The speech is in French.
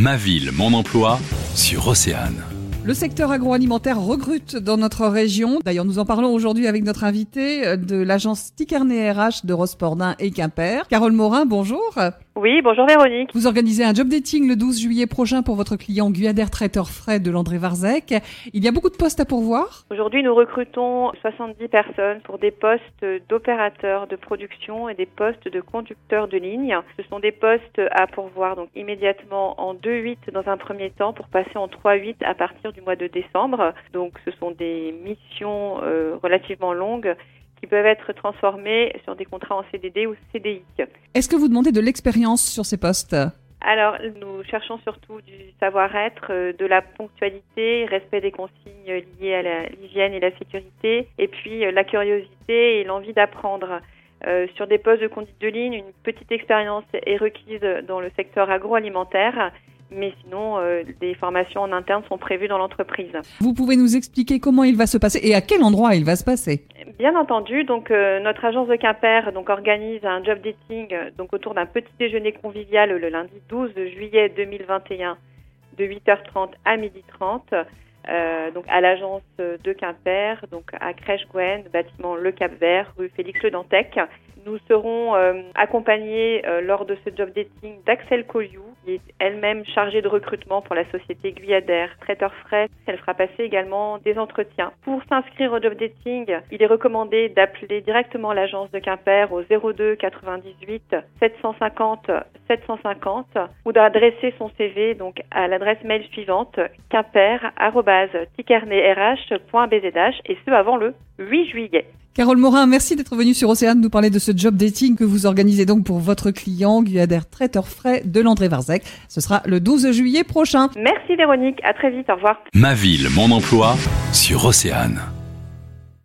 Ma ville, mon emploi sur Océane. Le secteur agroalimentaire recrute dans notre région. D'ailleurs, nous en parlons aujourd'hui avec notre invité de l'agence Ticarnet RH de Rospordin et Quimper. Carole Morin, bonjour. Oui, bonjour Véronique. Vous organisez un job dating le 12 juillet prochain pour votre client Guyader Traiteur Frais de Landré Varzec. Il y a beaucoup de postes à pourvoir Aujourd'hui, nous recrutons 70 personnes pour des postes d'opérateurs de production et des postes de conducteurs de ligne. Ce sont des postes à pourvoir donc immédiatement en 2-8 dans un premier temps pour passer en 3-8 à partir du mois de décembre. Donc ce sont des missions euh, relativement longues qui peuvent être transformées sur des contrats en CDD ou CDI. Est-ce que vous demandez de l'expérience sur ces postes? Alors, nous cherchons surtout du savoir-être, euh, de la ponctualité, respect des consignes liées à l'hygiène et la sécurité, et puis euh, la curiosité et l'envie d'apprendre. Euh, sur des postes de conduite de ligne, une petite expérience est requise dans le secteur agroalimentaire mais sinon, des formations en interne sont prévues dans l'entreprise. Vous pouvez nous expliquer comment il va se passer et à quel endroit il va se passer? Bien entendu, donc euh, notre agence de Quimper organise un job dating donc autour d'un petit déjeuner convivial le lundi 12 juillet 2021 de 8h30 à 12h30. Euh, donc à l'agence de Quimper, donc à Crèche Gwen, bâtiment Le Cap Vert, rue Félix Le Dantec. Nous serons euh, accompagnés euh, lors de ce job dating d'Axel Colliou, est elle-même chargée de recrutement pour la société Guyadère Traiteur Frais. Elle fera passer également des entretiens. Pour s'inscrire au job dating, il est recommandé d'appeler directement l'agence de Quimper au 02 98 750 750 ou d'adresser son CV donc à l'adresse mail suivante quimper@tikernerh.bzh et ce avant le 8 juillet. Carole Morin, merci d'être venue sur Océane nous parler de ce job dating que vous organisez donc pour votre client Guyader Traiteur Frais de Landré Varzec. Ce sera le 12 juillet prochain. Merci Véronique, à très vite, au revoir. Ma ville, mon emploi sur Océane.